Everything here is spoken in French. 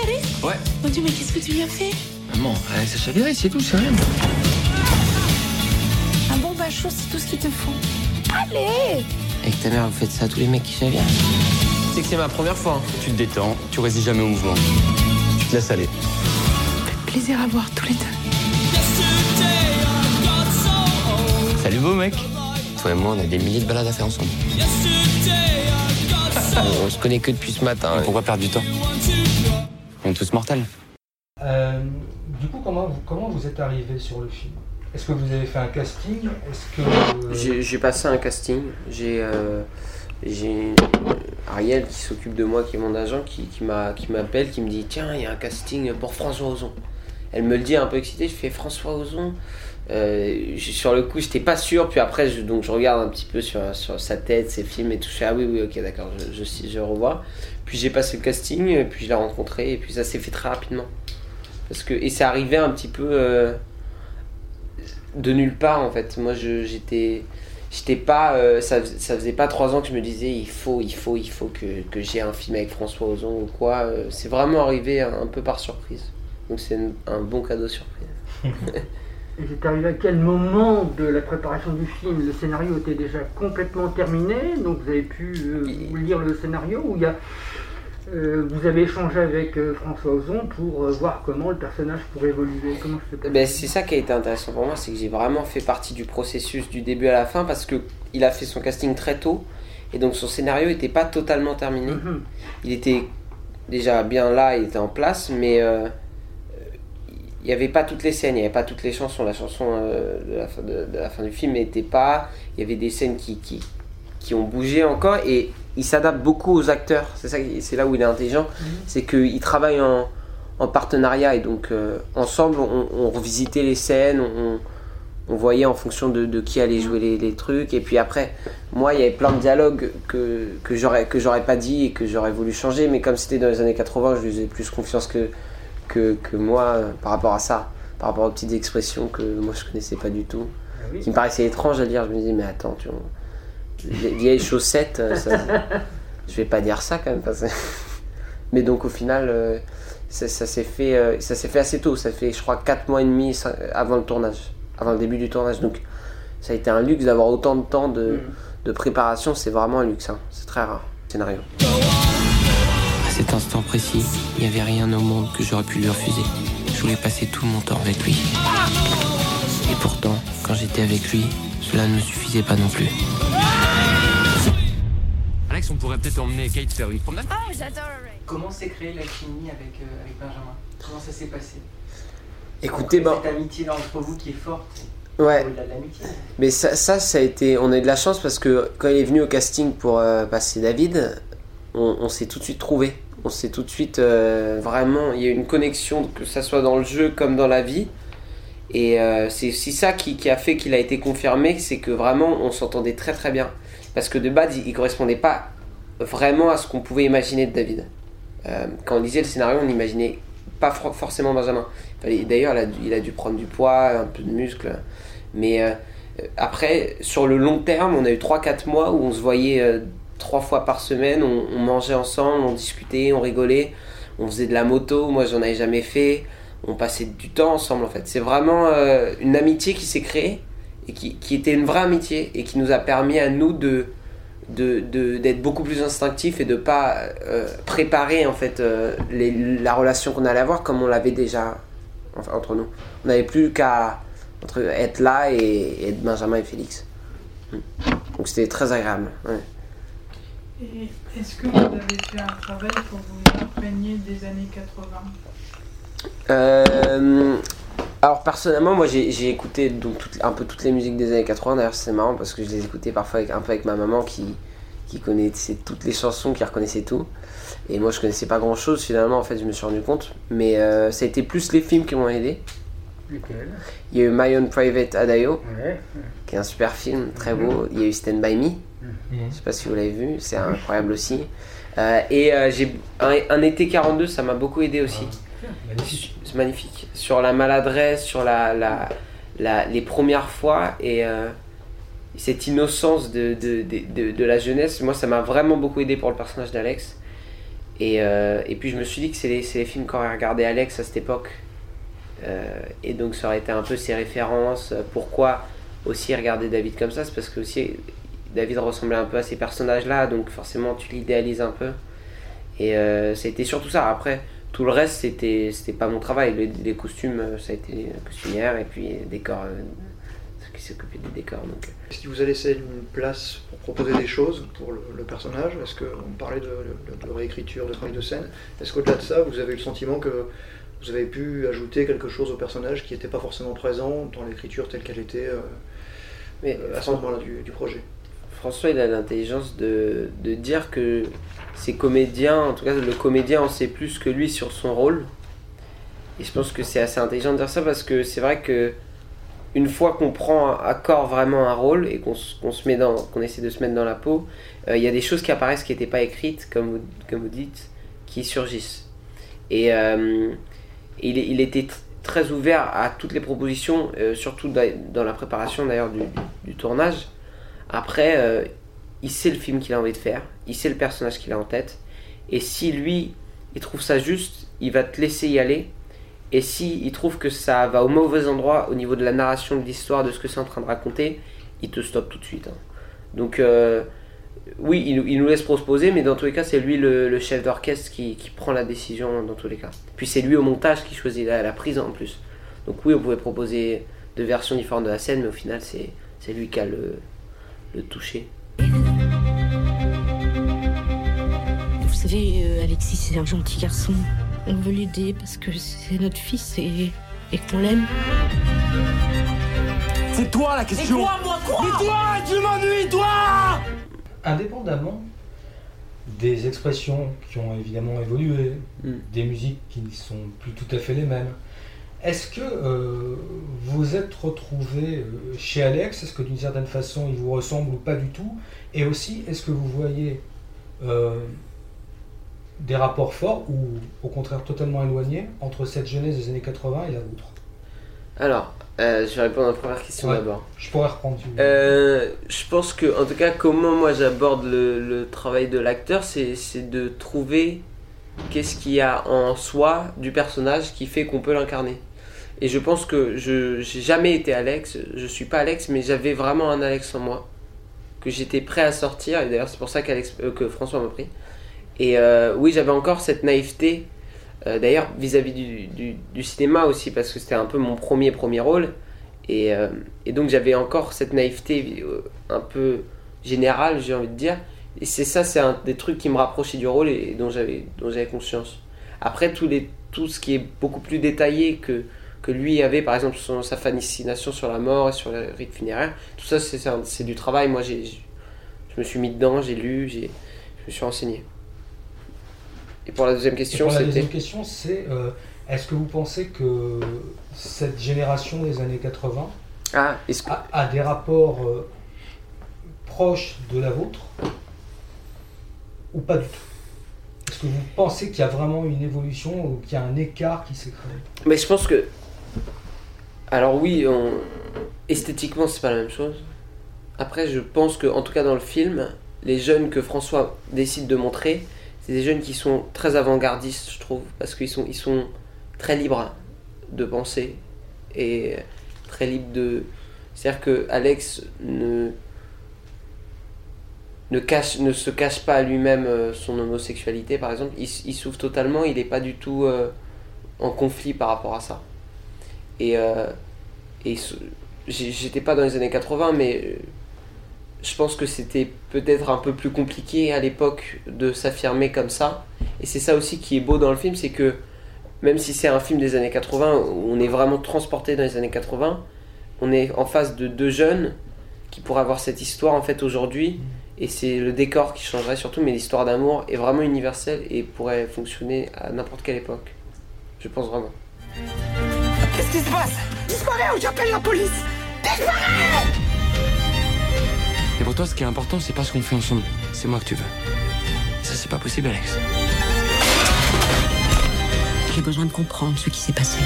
chérie Ouais. Mon Dieu, mais qu'est-ce que tu lui as fait? Maman, elle s'est chalérée, c'est tout, c'est rien. Un bon bain chaud, c'est tout ce qu'il te faut. Allez Avec ta mère, vous faites ça à tous les mecs qui chavirent C'est que c'est ma première fois. hein. Tu te détends, tu résistes jamais au mouvement. Tu te laisses aller. Plaisir à voir tous les deux. Salut beau mec. Toi et moi, on a des milliers de balades à faire ensemble. on se connaît que depuis ce matin. Et pourquoi perdre du temps On est tous mortels. Euh, du coup, comment vous, comment vous êtes arrivé sur le film? Est-ce que vous avez fait un casting? Est-ce que euh, J'ai passé un casting. J'ai euh, j'ai Ariel qui s'occupe de moi, qui est mon agent, qui, qui m'a- qui m'appelle, qui me dit Tiens, il y a un casting pour François Ozon. Elle me le dit un peu excitée. Je fais François Ozon. Euh, sur le coup, j'étais pas sûr. Puis après, je, donc, je regarde un petit peu sur, sa tête, ses films et tout. Je fais Ah oui, oui, ok, d'accord, je, revois. Puis j'ai passé le casting, puis je l'ai rencontré, et puis ça s'est fait très rapidement. Parce que, et c'est arrivé un petit peu euh, de nulle part en fait. Moi j'étais. J'étais pas. euh, ça, ça faisait pas trois ans que je me disais il faut, il faut, il faut que, que j'ai un film avec François Ozon ou quoi. C'est vraiment arrivé un, un peu par surprise. Donc c'est un bon cadeau surprise. C'est arrivé à quel moment de la préparation du film? Le scénario était déjà complètement terminé, donc vous avez pu euh, lire le scénario ou il y a, euh, vous avez échangé avec euh, François Ozon pour voir comment le personnage pourrait évoluer Comment passé Ben, c'est ça qui a été intéressant pour moi, c'est que j'ai vraiment fait partie du processus du début à la fin parce que il a fait son casting très tôt et donc son scénario n'était pas totalement terminé. Mhm. il était déjà bien là, il était en place, mais il n'y avait pas toutes les scènes, il n'y avait pas toutes les chansons. La chanson euh, de, la fin, de, de la fin du film n'était pas. Il y avait des scènes qui, qui, qui ont bougé encore et il s'adapte beaucoup aux acteurs. C'est ça, c'est là où il est intelligent, c'est qu'il travaille en, en partenariat et donc euh, ensemble on, on revisitait les scènes, on, on voyait en fonction de, de qui allait jouer les, les trucs et puis après moi il y avait plein de dialogues que, que j'aurais que j'aurais pas dit et que j'aurais voulu changer mais comme c'était dans les années 80 je lui faisais plus confiance que, que, que moi par rapport à ça par rapport aux petites expressions que moi je connaissais pas du tout Ah oui. qui me paraissaient étranges à dire je me disais mais attends tu vois, les vieilles chaussettes euh, ça- je vais pas dire ça quand même parce mais donc au final euh, ça, ça s'est fait euh, ça s'est fait assez tôt ça fait je crois 4 mois et demi avant le tournage avant le début du tournage donc ça a été un luxe d'avoir autant de temps de, Mhm. de préparation c'est vraiment un luxe hein. c'est très rare scénario cet instant précis il n'y avait rien au monde que j'aurais pu lui refuser. Je voulais passer tout mon temps avec lui. Et pourtant quand j'étais avec lui cela ne me suffisait pas non plus. Alex, on pourrait peut-être emmener Kate faire une promenade. Comment s'est créée la chimie avec, euh, avec Benjamin? Comment ça s'est passé? Écoutez ben Cette amitié là entre vous qui est forte, ouais. Mais ça, ça, ça a été. On a eu de la chance parce que quand il est venu au casting pour euh, passer David, on, on s'est tout de suite trouvé. On s'est tout de suite euh, vraiment. Il y a une connexion, que ça soit dans le jeu comme dans la vie. Et euh, c'est aussi ça qui, a fait qu'il a été confirmé c'est que vraiment on s'entendait très très bien. Parce que de base, il, il correspondait pas vraiment à ce qu'on pouvait imaginer de David. Euh, quand on lisait le scénario, on n'imaginait pas for- forcément Benjamin. D'ailleurs, il, a dû- il a dû prendre du poids, un peu de muscle. Mais après, sur le long terme, on a eu 3-4 mois où on se voyait trois fois par semaine, on, mangeait ensemble, on discutait, on rigolait, on faisait de la moto, moi j'en avais jamais fait, on passait du temps ensemble en fait. C'est vraiment euh, une amitié qui s'est créée et qui, était une vraie amitié et qui nous a permis à nous de d'être beaucoup plus instinctifs et de pas euh, préparer en fait euh, la relation qu'on allait avoir comme on l'avait déjà entre nous. On n'avait plus qu'à être là et, et Benjamin et Félix. Donc c'était très agréable. Et est-ce que vous avez fait un travail pour vous imprégner des années 80 Euh, alors personnellement, moi j'ai j'ai écouté donc un peu toutes les musiques des années 80. D'ailleurs, c'est marrant parce que je les écoutais parfois avec, un peu avec ma maman qui, qui connaissait toutes les chansons, qui reconnaissait tout. Et moi, je connaissais pas grand chose finalement. En fait, je me suis rendu compte. Mais euh, ça a été plus les films qui m'ont aidé. Lequel? Il y a eu My Own Private Adayo, Ouais. qui est un super film, très beau. Il y a eu Stand By Me. Je sais pas si vous l'avez vu, c'est incroyable aussi. Euh, et euh, j'ai un, un été 42, ça m'a beaucoup aidé aussi. C'est magnifique. Sur la maladresse, sur la, la, la- les premières fois et euh, cette innocence de, de, de, de- la jeunesse, moi ça m'a vraiment beaucoup aidé pour le personnage d'Alex. Et, et puis je me suis dit que c'est les, c'est les films qu'aurait regardé Alex à cette époque. Et donc ça aurait été un peu ses références. Pourquoi aussi regarder David comme ça? C'est parce que aussi David ressemblait un peu à ces personnages-là, donc forcément tu l'idéalises un peu. Et euh, ça a été surtout ça. Après, tout le reste, c'était, c'était pas mon travail. Les, les costumes, euh, ça a été la costumière, et puis les décors, euh, qui s'occupaient des décors. Donc, euh. Est-ce qu'il vous a laissé une place pour proposer des choses pour le, le personnage? Est-ce qu'on parlait de, de- de réécriture, de travail de scène Est-ce qu'au-delà de ça, vous avez eu le sentiment que vous avez pu ajouter quelque chose au personnage qui n'était pas forcément présent dans l'écriture telle qu'elle était euh, mais à ce moment-là du, du projet? François, il a l'intelligence de, de dire que ces comédiens, en tout cas le comédien en sait plus que lui sur son rôle. Et je pense que c'est assez intelligent de dire ça parce que c'est vrai que une fois qu'on prend à corps vraiment un rôle et qu'on se met dans, qu'on essaie de se mettre dans la peau, euh, il y a des choses qui apparaissent qui n'étaient pas écrites, comme vous, comme vous dites, qui surgissent. Et euh, il, il était tr- très ouvert à toutes les propositions, euh, surtout dans la préparation d'ailleurs du- du tournage. Après, euh, il sait le film qu'il a envie de faire, il sait le personnage qu'il a en tête, et si lui, il trouve ça juste, il va te laisser y aller, et si il trouve que ça va au mauvais endroit au niveau de la narration de l'histoire, de ce que c'est en train de raconter, il te stoppe tout de suite. hein. Donc, euh, oui, il, nous laisse proposer, mais dans tous les cas, c'est lui le, chef d'orchestre qui, prend la décision dans tous les cas. Puis c'est lui au montage qui choisit la, la prise en plus. Donc oui, on pouvait proposer deux versions différentes de la scène, mais au final, c'est lui qui a le, le toucher. Vous savez, euh, Alexis, c'est un gentil garçon. On veut l'aider parce que c'est notre fils et, et qu'on l'aime. C'est toi la question Mais toi, tu m'ennuies, toi Indépendamment des expressions qui ont évidemment évolué, Mm. des musiques qui ne sont plus tout à fait les mêmes, est-ce que euh, vous êtes retrouvé euh, chez Alex? Est-ce que d'une certaine façon il vous ressemble ou pas du tout? Et aussi, est-ce que vous voyez euh, des rapports forts ou au contraire totalement éloignés entre cette jeunesse des années 80 et la vôtre? Alors, euh, je vais répondre à la première question Ouais. d'abord. Je pourrais reprendre. Euh, je pense que, en tout cas, comment moi j'aborde le, le travail de l'acteur, c'est de trouver qu'est-ce qu'il y a en soi du personnage qui fait qu'on peut l'incarner. Et je pense que je j'ai jamais été Alex, je suis pas Alex, mais j'avais vraiment un Alex en moi que j'étais prêt à sortir. Et d'ailleurs, c'est pour ça qu'Alex, euh, que François m'a pris. Et euh, oui, j'avais encore cette naïveté. euh, d'ailleurs, vis-à-vis du, cinéma aussi, parce que c'était un peu mon premier premier rôle. Et, donc j'avais encore cette naïveté un peu générale, j'ai envie de dire. Et c'est ça, c'est un des trucs qui me rapprochait du rôle et, dont j'avais dont j'avais conscience. Après, tous les, tout ce qui est beaucoup plus détaillé que, que lui avait, par exemple son- sa fascination sur la mort et sur les rites funéraires, tout ça c'est du travail. Moi, j'ai, je me suis mis dedans, j'ai lu, j'ai, je me suis renseigné. Et pour la deuxième question, la deuxième question, c'est euh, est-ce que vous pensez que cette génération des années 80 Ah, est-ce que... a, a des rapports euh, proches de la vôtre? Ou pas du tout Est-ce que vous pensez qu'il y a vraiment une évolution ou qu'il y a un écart qui s'est créé? Mais je pense que. Alors oui, on... esthétiquement, c'est pas la même chose. Après, je pense que, en tout cas dans le film, les jeunes que François décide de montrer, c'est des jeunes qui sont très avant-gardistes, je trouve, parce qu'ils sont, sont très libres de penser et très libres de. C'est-à-dire que Alex ne ne, cache, ne se cache pas à lui-même euh, son homosexualité, par exemple. Il, il s'ouvre totalement, il n'est pas du tout euh, en conflit par rapport à ça. Et, euh, et j'étais pas dans les années 80, mais je pense que c'était peut-être un peu plus compliqué à l'époque de s'affirmer comme ça. Et c'est ça aussi qui est beau dans le film, c'est que même si c'est un film des années 80, où on est vraiment transporté dans les années 80, on est en face de deux jeunes qui pourraient avoir cette histoire en fait aujourd'hui. Et c'est le décor qui changerait surtout, mais l'histoire d'amour est vraiment universelle et pourrait fonctionner à n'importe quelle époque. Je pense vraiment. Qu'est-ce qui se passe? Disparais ou j'appelle la police Et pour toi, ce qui est important, c'est pas ce qu'on fait ensemble. C'est moi que tu veux. Et ça, c'est pas possible, Alex. J'ai besoin de comprendre ce qui s'est passé.